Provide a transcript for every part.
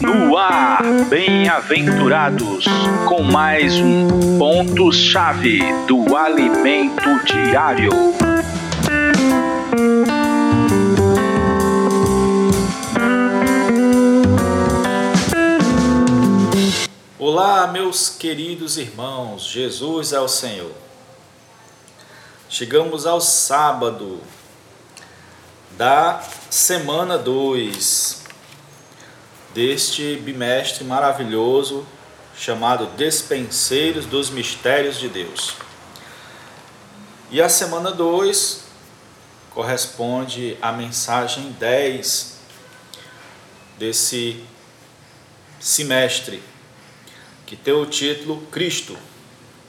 No ar, bem-aventurados, com mais um ponto-chave do alimento diário. Olá, meus queridos irmãos, Jesus é o Senhor. Chegamos ao sábado da semana 2 deste bimestre maravilhoso chamado Despenseiros dos Mistérios de Deus. E a semana 2 corresponde à mensagem 10 desse semestre, que tem o título Cristo,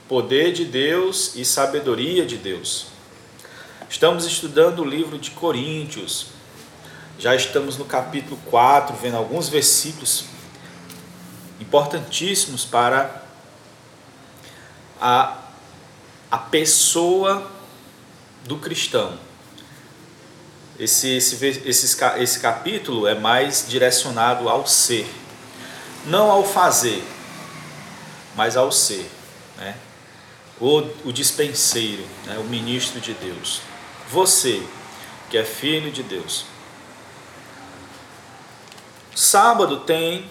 Poder de Deus e Sabedoria de Deus. Estamos estudando o livro de Coríntios. Já estamos no capítulo 4, vendo alguns versículos importantíssimos para a, a pessoa do cristão. Esse, esse, esse, esse capítulo é mais direcionado ao ser, não ao fazer, mas ao ser. Né? O, o dispenseiro, né? o ministro de Deus. Você, que é filho de Deus. Sábado tem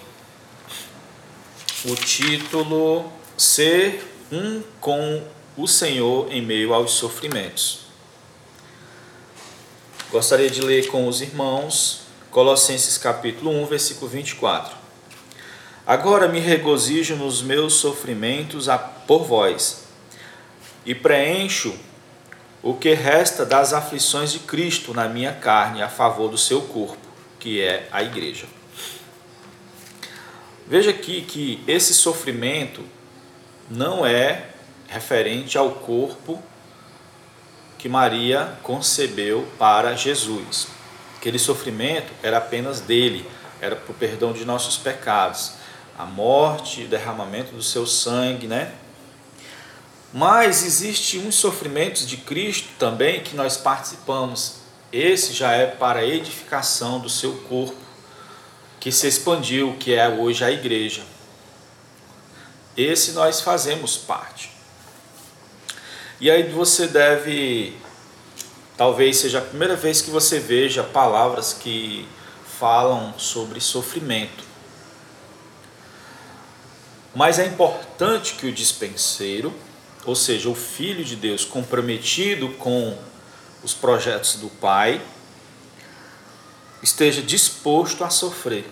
o título Ser um com o Senhor em meio aos sofrimentos. Gostaria de ler com os irmãos Colossenses capítulo 1, versículo 24. Agora me regozijo nos meus sofrimentos por vós, e preencho o que resta das aflições de Cristo na minha carne a favor do seu corpo, que é a igreja. Veja aqui que esse sofrimento não é referente ao corpo que Maria concebeu para Jesus. Aquele sofrimento era apenas dele, era para o perdão de nossos pecados, a morte, o derramamento do seu sangue, né? Mas existe uns sofrimentos de Cristo também que nós participamos. Esse já é para a edificação do seu corpo, que se expandiu, que é hoje a igreja. Esse nós fazemos parte. E aí você deve, talvez seja a primeira vez que você veja palavras que falam sobre sofrimento. Mas é importante que o dispenseiro ou seja, o Filho de Deus comprometido com os projetos do Pai, esteja disposto a sofrer.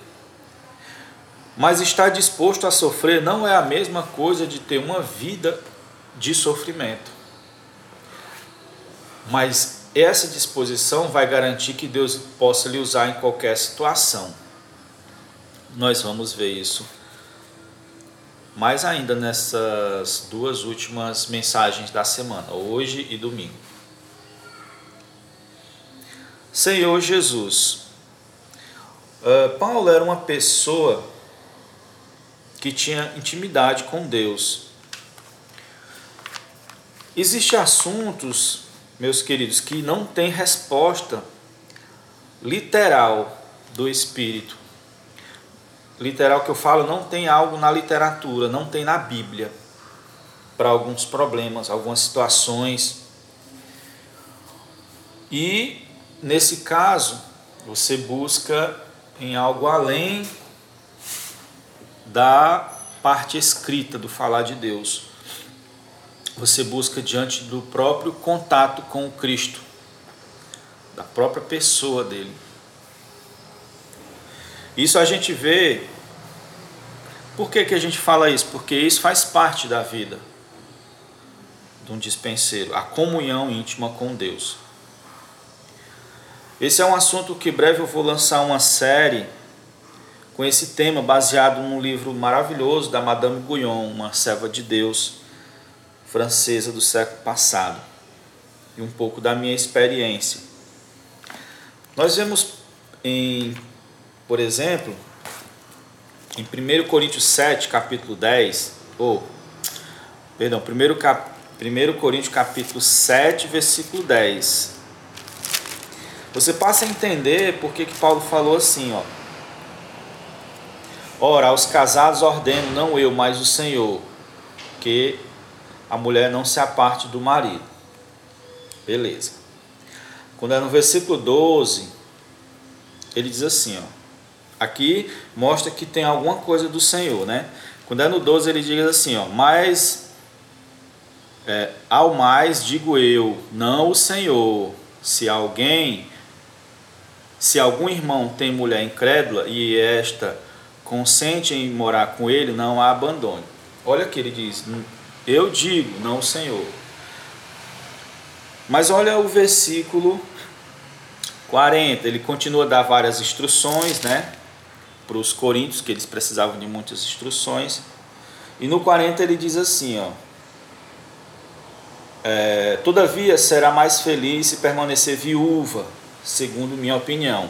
Mas estar disposto a sofrer não é a mesma coisa de ter uma vida de sofrimento. Mas essa disposição vai garantir que Deus possa lhe usar em qualquer situação. Nós vamos ver isso mais ainda nessas duas últimas mensagens da semana, hoje e domingo. Senhor Jesus, uh, Paulo era uma pessoa que tinha intimidade com Deus. Existem assuntos, meus queridos, que não têm resposta literal do Espírito literal que eu falo não tem algo na literatura, não tem na Bíblia para alguns problemas, algumas situações. E nesse caso, você busca em algo além da parte escrita do falar de Deus. Você busca diante do próprio contato com o Cristo, da própria pessoa dele. Isso a gente vê. Por que, que a gente fala isso? Porque isso faz parte da vida de um dispenseiro, a comunhão íntima com Deus. Esse é um assunto que breve eu vou lançar uma série com esse tema baseado num livro maravilhoso da Madame Guyon, uma serva de Deus francesa do século passado, e um pouco da minha experiência. Nós vemos em por exemplo, em 1 Coríntios 7, capítulo 10, ou, perdão, 1, cap, 1 Coríntios capítulo 7, versículo 10. Você passa a entender porque que Paulo falou assim, ó, Ora, aos casados ordeno, não eu, mas o Senhor, que a mulher não se aparte do marido. Beleza. Quando é no versículo 12, ele diz assim, ó. Aqui mostra que tem alguma coisa do Senhor, né? Quando é no 12 ele diz assim, ó, mas é, ao mais digo eu, não o Senhor, se alguém, se algum irmão tem mulher incrédula e esta consente em morar com ele, não a abandone. Olha que ele diz, eu digo, não o Senhor. Mas olha o versículo 40, ele continua a dar várias instruções, né? Para os coríntios, que eles precisavam de muitas instruções. E no 40 ele diz assim, ó. É, Todavia será mais feliz se permanecer viúva, segundo minha opinião.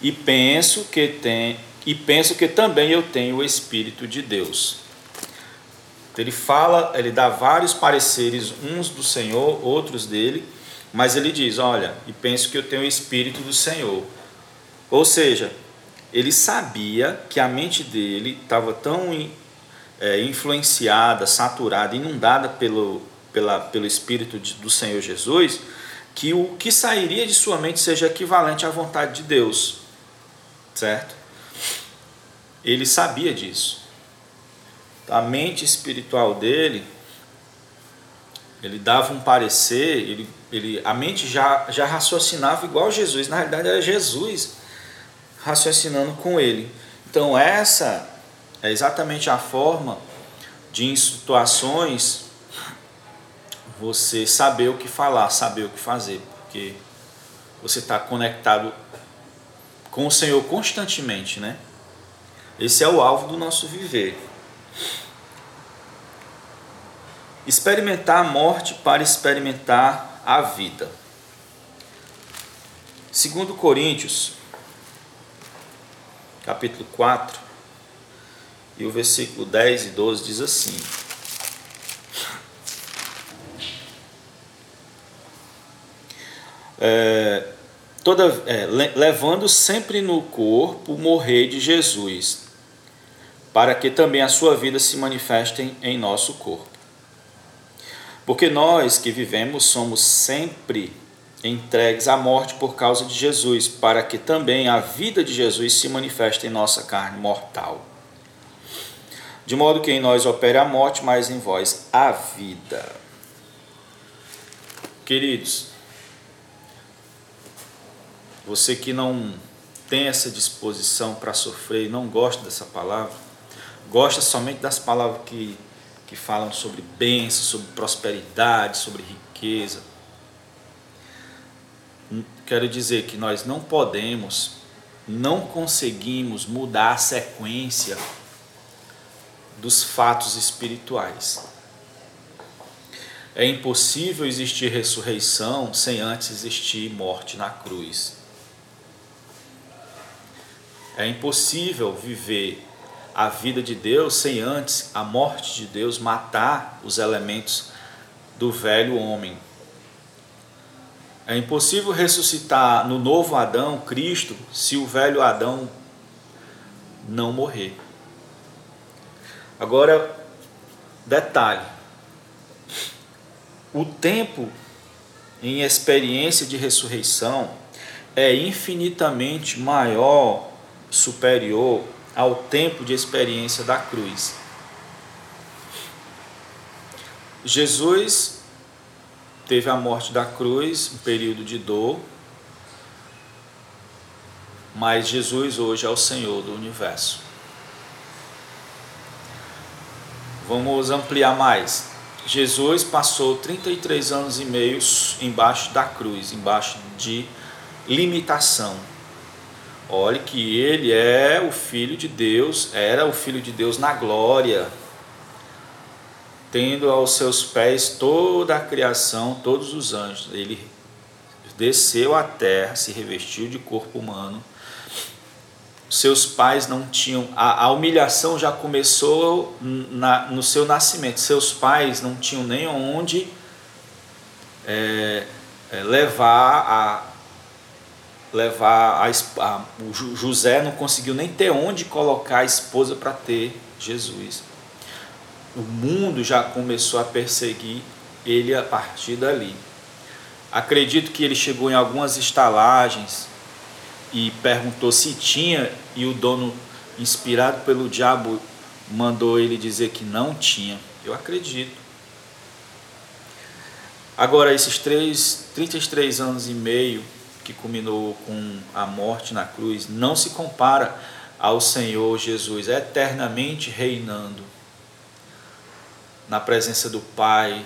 E penso que tem e penso que também eu tenho o espírito de Deus. Ele fala, ele dá vários pareceres, uns do Senhor, outros dele, mas ele diz: Olha, e penso que eu tenho o Espírito do Senhor. Ou seja, ele sabia que a mente dele estava tão é, influenciada, saturada, inundada pelo, pela, pelo Espírito de, do Senhor Jesus, que o que sairia de sua mente seja equivalente à vontade de Deus. Certo? Ele sabia disso. A mente espiritual dele, ele dava um parecer, ele ele, a mente já, já raciocinava igual Jesus, na realidade era Jesus raciocinando com ele. Então, essa é exatamente a forma de, em situações, você saber o que falar, saber o que fazer, porque você está conectado com o Senhor constantemente, né? Esse é o alvo do nosso viver. Experimentar a morte para experimentar a vida. Segundo Coríntios, capítulo 4, e o versículo 10 e 12 diz assim: é, toda, é, levando sempre no corpo o morrer de Jesus, para que também a sua vida se manifeste em nosso corpo. Porque nós que vivemos somos sempre entregues à morte por causa de Jesus, para que também a vida de Jesus se manifeste em nossa carne mortal. De modo que em nós opere a morte, mas em vós a vida. Queridos, você que não tem essa disposição para sofrer, não gosta dessa palavra, gosta somente das palavras que que falam sobre bênção, sobre prosperidade, sobre riqueza. Quero dizer que nós não podemos, não conseguimos mudar a sequência dos fatos espirituais. É impossível existir ressurreição sem antes existir morte na cruz. É impossível viver a vida de Deus sem antes a morte de Deus matar os elementos do velho homem. É impossível ressuscitar no novo Adão, Cristo, se o velho Adão não morrer. Agora, detalhe: o tempo em experiência de ressurreição é infinitamente maior, superior ao tempo de experiência da cruz. Jesus teve a morte da cruz, um período de dor, mas Jesus hoje é o Senhor do universo. Vamos ampliar mais. Jesus passou 33 anos e meio embaixo da cruz, embaixo de limitação, Olhe que ele é o Filho de Deus, era o Filho de Deus na glória, tendo aos seus pés toda a criação, todos os anjos. Ele desceu à terra, se revestiu de corpo humano. Seus pais não tinham. A, a humilhação já começou na, no seu nascimento. Seus pais não tinham nem onde é, é, levar a levar a, a, José não conseguiu nem ter onde colocar a esposa para ter Jesus. O mundo já começou a perseguir ele a partir dali. Acredito que ele chegou em algumas estalagens e perguntou se tinha e o dono, inspirado pelo diabo, mandou ele dizer que não tinha. Eu acredito. Agora, esses três, 33 anos e meio que culminou com a morte na cruz, não se compara ao Senhor Jesus eternamente reinando na presença do Pai,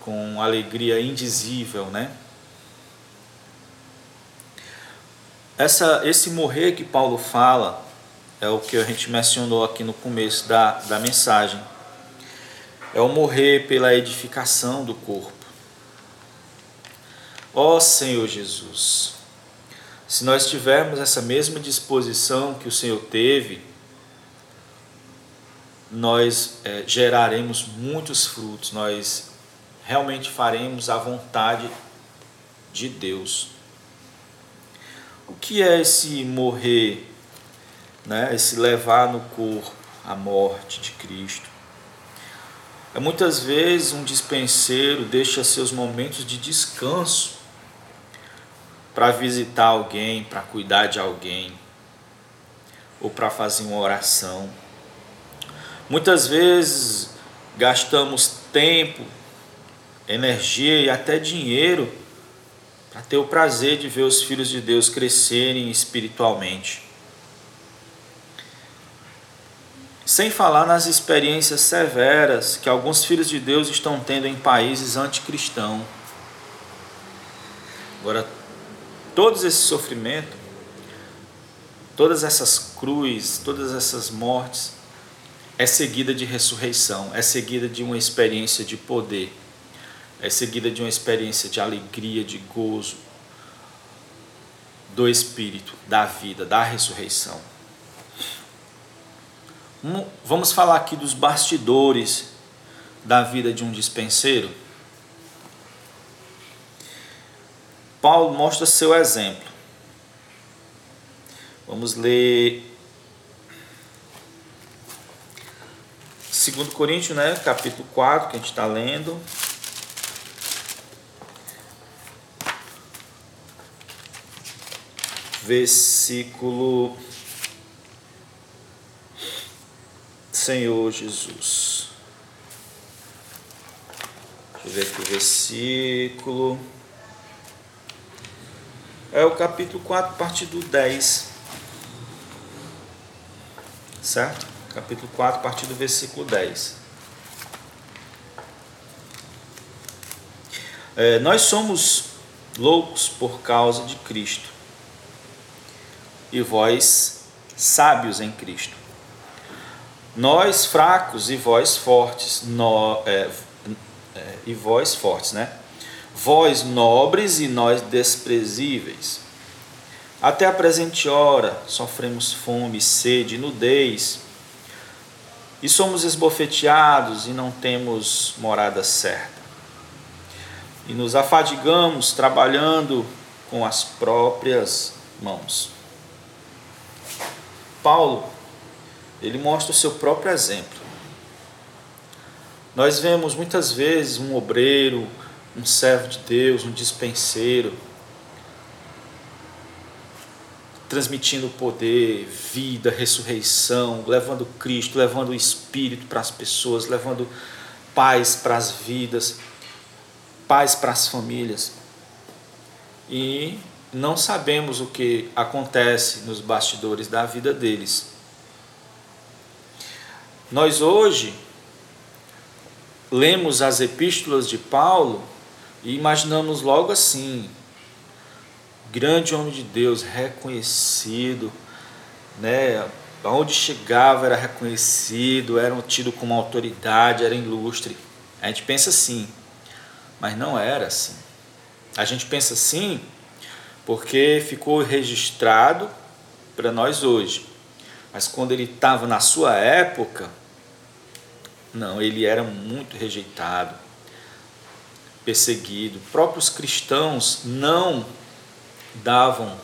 com alegria indizível, né? Essa, esse morrer que Paulo fala é o que a gente mencionou aqui no começo da, da mensagem. É o morrer pela edificação do corpo. Ó Senhor Jesus, se nós tivermos essa mesma disposição que o Senhor teve, nós é, geraremos muitos frutos, nós realmente faremos a vontade de Deus. O que é esse morrer, né? esse levar no corpo a morte de Cristo? É muitas vezes um dispenseiro deixa seus momentos de descanso para visitar alguém, para cuidar de alguém, ou para fazer uma oração. Muitas vezes gastamos tempo, energia e até dinheiro para ter o prazer de ver os filhos de Deus crescerem espiritualmente. Sem falar nas experiências severas que alguns filhos de Deus estão tendo em países anticristãos. Agora, Todos esse sofrimento, todas essas cruzes, todas essas mortes, é seguida de ressurreição, é seguida de uma experiência de poder, é seguida de uma experiência de alegria, de gozo, do Espírito, da vida, da ressurreição. Vamos falar aqui dos bastidores da vida de um dispenseiro. Paulo mostra seu exemplo. Vamos ler 2 Coríntios, né, capítulo 4, que a gente está lendo. Versículo Senhor Jesus. Deixa eu ver aqui o versículo é o capítulo 4, parte do 10. Certo? Capítulo 4, parte do versículo 10. É, nós somos loucos por causa de Cristo, e vós sábios em Cristo. Nós fracos e vós fortes, no, é, é, e vós fortes, né? Vós nobres e nós desprezíveis. Até a presente hora sofremos fome, sede, nudez, e somos esbofeteados e não temos morada certa. E nos afadigamos trabalhando com as próprias mãos. Paulo, ele mostra o seu próprio exemplo. Nós vemos muitas vezes um obreiro, um servo de Deus, um dispenseiro, transmitindo poder, vida, ressurreição, levando Cristo, levando o Espírito para as pessoas, levando paz para as vidas, paz para as famílias. E não sabemos o que acontece nos bastidores da vida deles. Nós hoje lemos as epístolas de Paulo e imaginamos logo assim, grande homem de Deus, reconhecido, né? Onde chegava era reconhecido, era tido como autoridade, era ilustre. A gente pensa assim, mas não era assim. A gente pensa assim porque ficou registrado para nós hoje. Mas quando ele estava na sua época, não, ele era muito rejeitado perseguido. Próprios cristãos não davam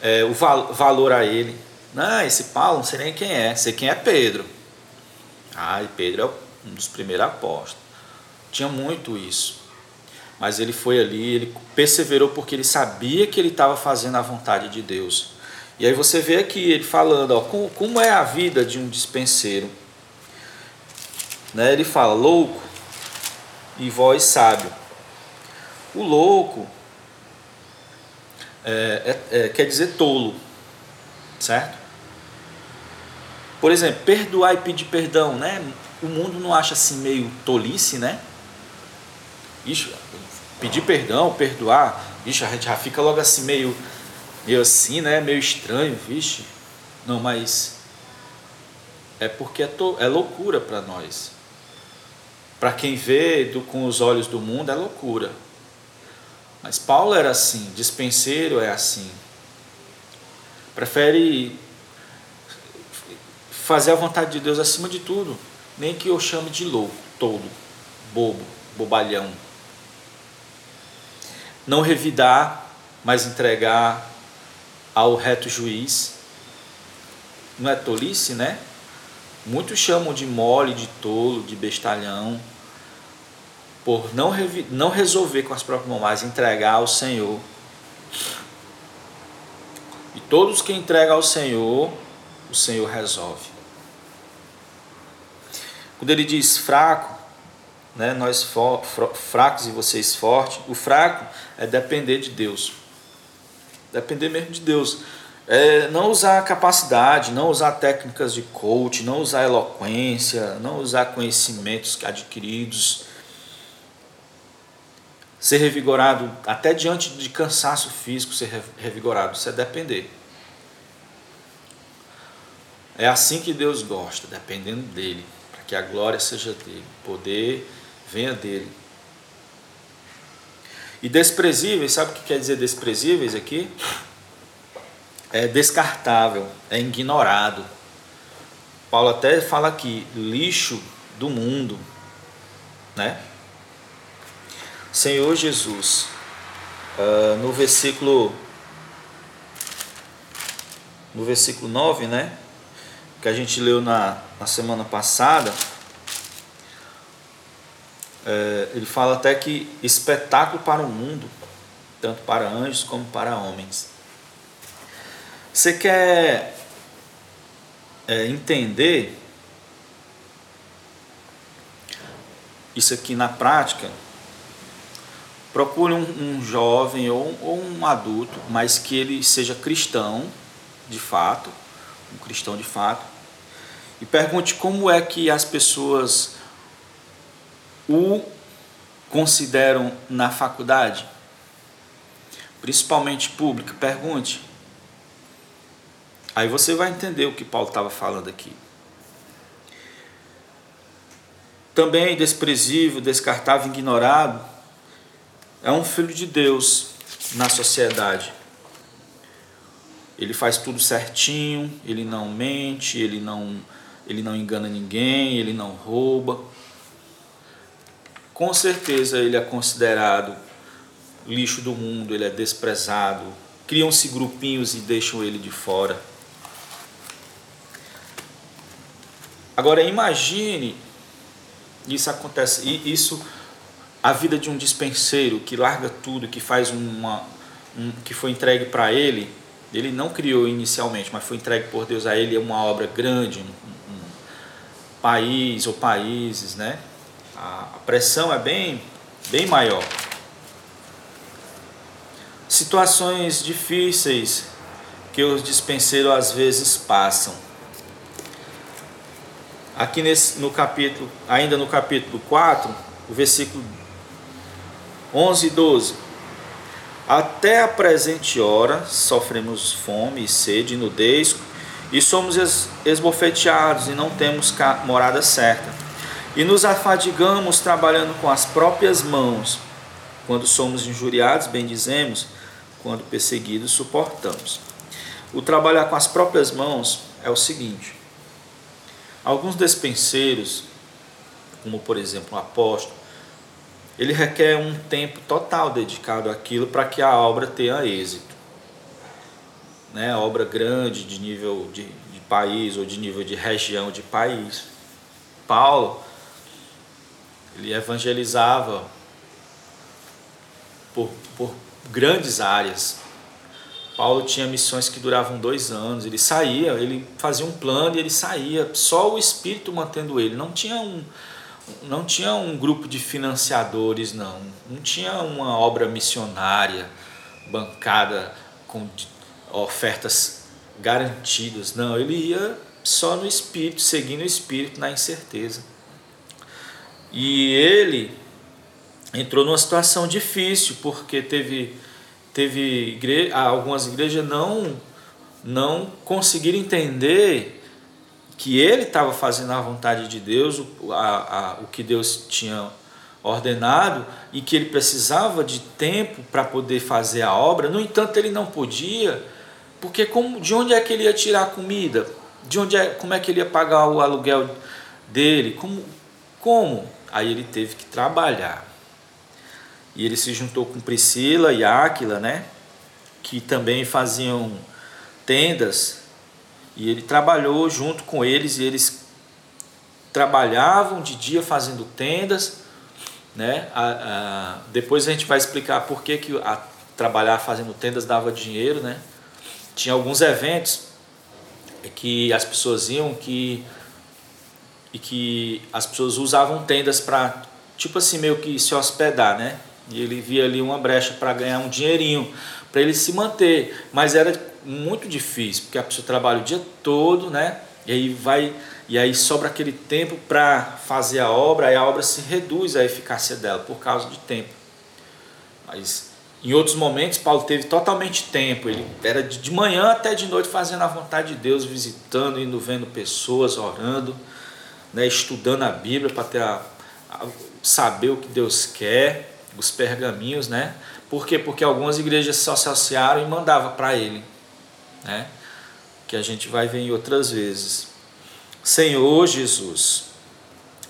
é, o val valor a ele. Não, esse Paulo não sei nem quem é, sei quem é Pedro. Ah, e Pedro é um dos primeiros apóstolos. Tinha muito isso. Mas ele foi ali, ele perseverou porque ele sabia que ele estava fazendo a vontade de Deus. E aí você vê aqui ele falando, ó, como, como é a vida de um dispenseiro. Né? Ele fala, louco e voz sábio. O louco é, é, é, quer dizer tolo, certo? Por exemplo, perdoar e pedir perdão, né? O mundo não acha assim meio tolice, né? Ixi, pedir perdão, perdoar, ixi, a gente já fica logo assim meio, meio assim, né? Meio estranho, vixe. Não, mas é porque é, to, é loucura para nós. Para quem vê do, com os olhos do mundo é loucura. Mas Paulo era assim, dispenseiro é assim. Prefere fazer a vontade de Deus acima de tudo, nem que eu chame de louco, tolo, bobo, bobalhão. Não revidar, mas entregar ao reto juiz. Não é tolice, né? Muitos chamam de mole, de tolo, de bestalhão por não, não resolver com as próprias mãos, mas entregar ao Senhor. E todos que entregam ao Senhor, o Senhor resolve. Quando ele diz fraco, né, nós fracos e vocês fortes, o fraco é depender de Deus. Depender mesmo de Deus. É não usar capacidade, não usar técnicas de coach, não usar eloquência, não usar conhecimentos adquiridos ser revigorado, até diante de cansaço físico, ser revigorado, isso é depender. É assim que Deus gosta, dependendo dele, para que a glória seja dele, o poder venha dele. E desprezíveis, sabe o que quer dizer desprezíveis aqui? É descartável, é ignorado. Paulo até fala aqui, lixo do mundo, né? Senhor Jesus, uh, no versículo no versículo 9, né? Que a gente leu na, na semana passada, é, ele fala até que espetáculo para o mundo, tanto para anjos como para homens. Você quer é, entender isso aqui na prática? Procure um, um jovem ou, ou um adulto, mas que ele seja cristão de fato, um cristão de fato, e pergunte como é que as pessoas o consideram na faculdade, principalmente pública. Pergunte. Aí você vai entender o que Paulo estava falando aqui. Também desprezível, descartável, ignorado é um filho de Deus na sociedade. Ele faz tudo certinho, ele não mente, ele não, ele não engana ninguém, ele não rouba. Com certeza ele é considerado lixo do mundo, ele é desprezado. Criam-se grupinhos e deixam ele de fora. Agora imagine isso acontece, isso a vida de um dispenseiro que larga tudo, que faz uma, um, que foi entregue para ele, ele não criou inicialmente, mas foi entregue por Deus a ele, é uma obra grande, um, um país ou países, né? A, a pressão é bem, bem maior. Situações difíceis que os dispenseiros às vezes passam. Aqui nesse, no capítulo, ainda no capítulo 4, o versículo 11 e 12. Até a presente hora sofremos fome e sede, nudez, e somos esbofeteados e não temos morada certa. E nos afadigamos trabalhando com as próprias mãos. Quando somos injuriados, bendizemos, quando perseguidos, suportamos. O trabalhar com as próprias mãos é o seguinte: alguns despenseiros, como por exemplo o apóstolo, ele requer um tempo total dedicado àquilo para que a obra tenha êxito. né, obra grande de nível de, de país ou de nível de região de país. Paulo, ele evangelizava por, por grandes áreas. Paulo tinha missões que duravam dois anos. Ele saía, ele fazia um plano e ele saía. Só o Espírito mantendo ele. Não tinha um, não tinha um grupo de financiadores, não. Não tinha uma obra missionária bancada com ofertas garantidas. Não, ele ia só no Espírito, seguindo o Espírito na incerteza. E ele entrou numa situação difícil, porque teve, teve igre algumas igrejas não, não conseguiram entender que ele estava fazendo a vontade de Deus, o, a, a, o que Deus tinha ordenado e que ele precisava de tempo para poder fazer a obra. No entanto, ele não podia, porque como, de onde é que ele ia tirar a comida? De onde é, como é que ele ia pagar o aluguel dele? Como? Como? Aí ele teve que trabalhar. E ele se juntou com Priscila e Áquila, né? Que também faziam tendas e ele trabalhou junto com eles e eles trabalhavam de dia fazendo tendas, né? A, a, depois a gente vai explicar por que, que a, trabalhar fazendo tendas dava dinheiro, né? Tinha alguns eventos que as pessoas iam que e que as pessoas usavam tendas para tipo assim meio que se hospedar, né? E ele via ali uma brecha para ganhar um dinheirinho para ele se manter, mas era muito difícil, porque a pessoa trabalha o dia todo, né? E aí vai e aí sobra aquele tempo para fazer a obra, aí a obra se reduz a eficácia dela por causa de tempo. Mas em outros momentos Paulo teve totalmente tempo, ele era de manhã até de noite fazendo a vontade de Deus, visitando, indo vendo pessoas, orando, né, estudando a Bíblia para ter a, a, saber o que Deus quer, os pergaminhos, né? Por quê? Porque algumas igrejas se associaram e mandavam para ele né? que a gente vai ver em outras vezes. Senhor Jesus.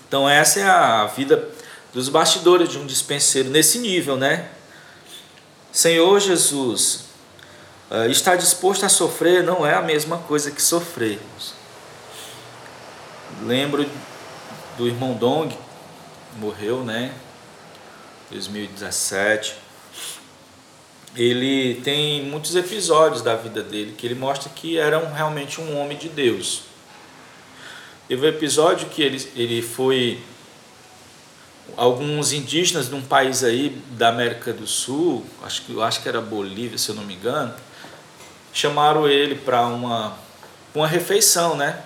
Então, essa é a vida dos bastidores de um dispenseiro nesse nível, né? Senhor Jesus, eh, estar disposto a sofrer não é a mesma coisa que sofrermos. Lembro do irmão Dong, morreu, né? 2017 ele tem muitos episódios da vida dele que ele mostra que era um, realmente um homem de Deus. Teve um episódio que ele, ele foi. Alguns indígenas de um país aí da América do Sul, acho que, acho que era Bolívia, se eu não me engano, chamaram ele para uma, uma refeição, né?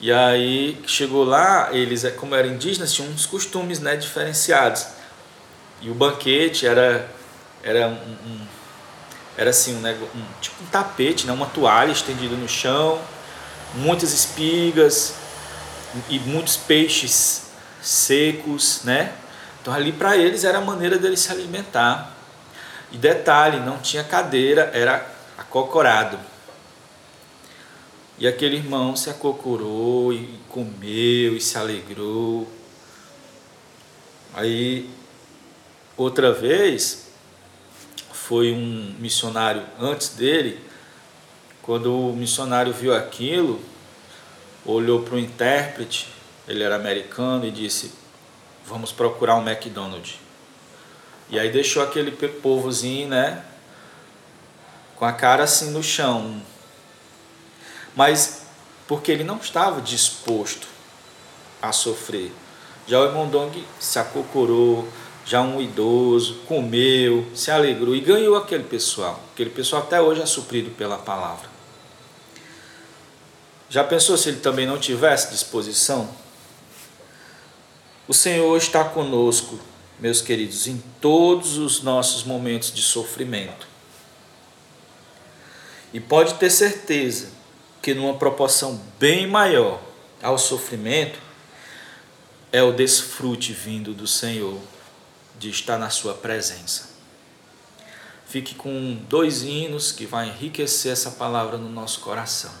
E aí chegou lá, eles, como eram indígenas, tinham uns costumes né, diferenciados. E o banquete era era um, um era assim um, um, tipo um tapete, né? uma toalha estendida no chão, muitas espigas e muitos peixes secos, né? Então ali para eles era a maneira deles se alimentar. E detalhe, não tinha cadeira, era acocorado. E aquele irmão se acocorou e comeu e se alegrou. Aí outra vez foi um missionário antes dele, quando o missionário viu aquilo, olhou para o intérprete, ele era americano, e disse: Vamos procurar um McDonald's. E aí deixou aquele povozinho, né? Com a cara assim no chão. Mas porque ele não estava disposto a sofrer. Já o irmão Dong se acocorou, já um idoso, comeu, se alegrou e ganhou aquele pessoal. Aquele pessoal até hoje é suprido pela palavra. Já pensou se ele também não tivesse disposição? O Senhor está conosco, meus queridos, em todos os nossos momentos de sofrimento. E pode ter certeza que, numa proporção bem maior ao sofrimento, é o desfrute vindo do Senhor de estar na sua presença. Fique com dois hinos que vai enriquecer essa palavra no nosso coração.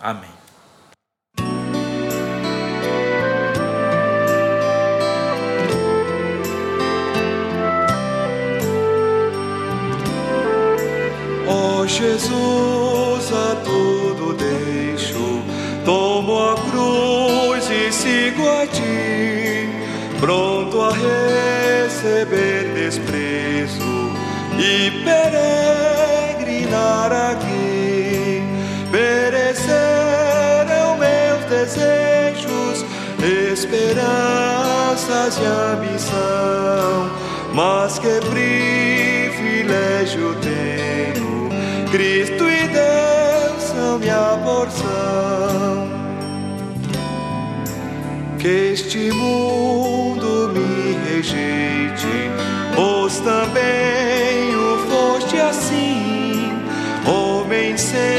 Amém. Oh Jesus, a tudo deixo, tomo a cruz e sigo a ti, pronto a rei receber desprezo e peregrinar aqui. Pereceram é meus desejos, esperanças e ambição, mas que privilégio tenho, Cristo e Deus são minha porção. Que este mundo também o foste assim, homem sem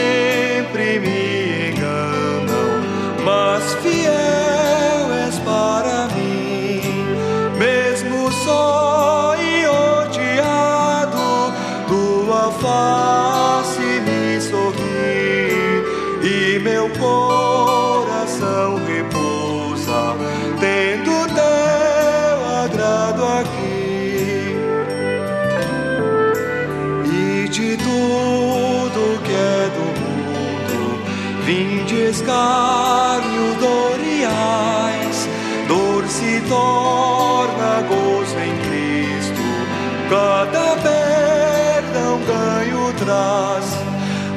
Cada perdão ganho traz.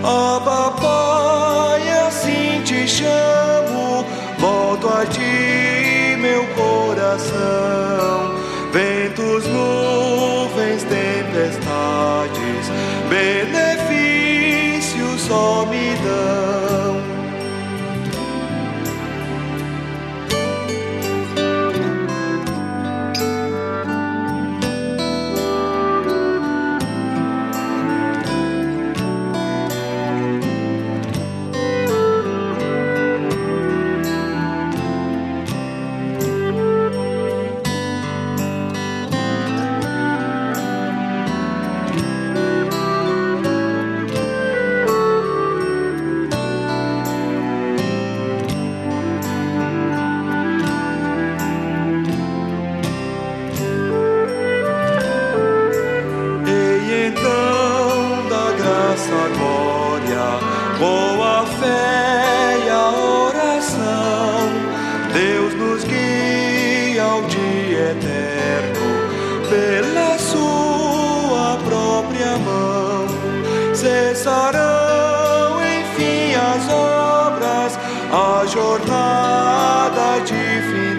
Ó oh, papai, assim te chamo, volto a ti, meu coração. Ventos, nuvens, tempestades, benefícios só me dão. cessarão enfim as obras, a jornada de fim.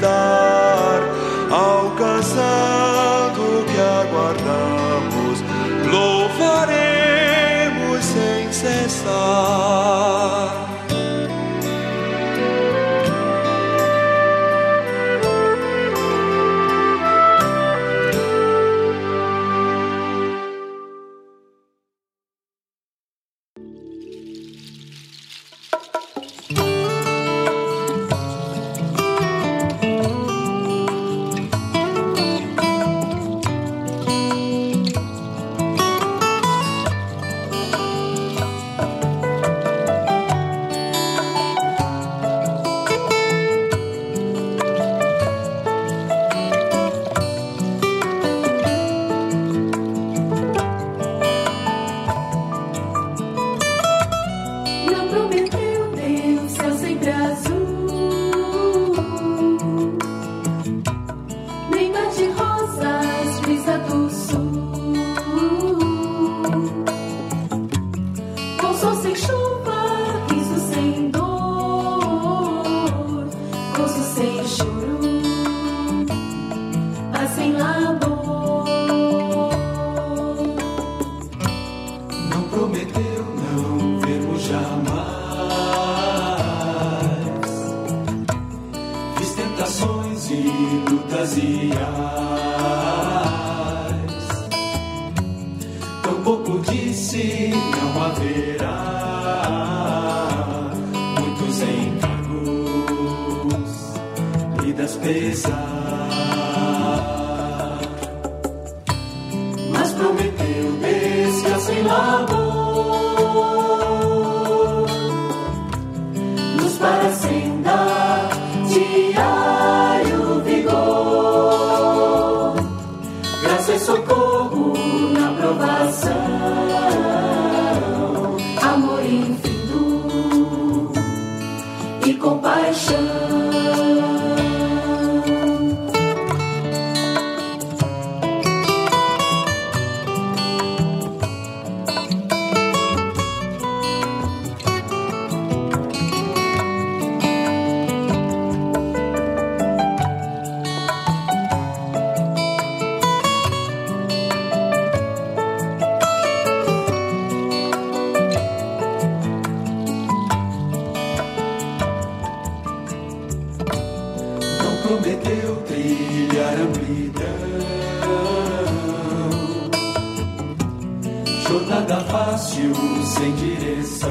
nada fácil sem direção.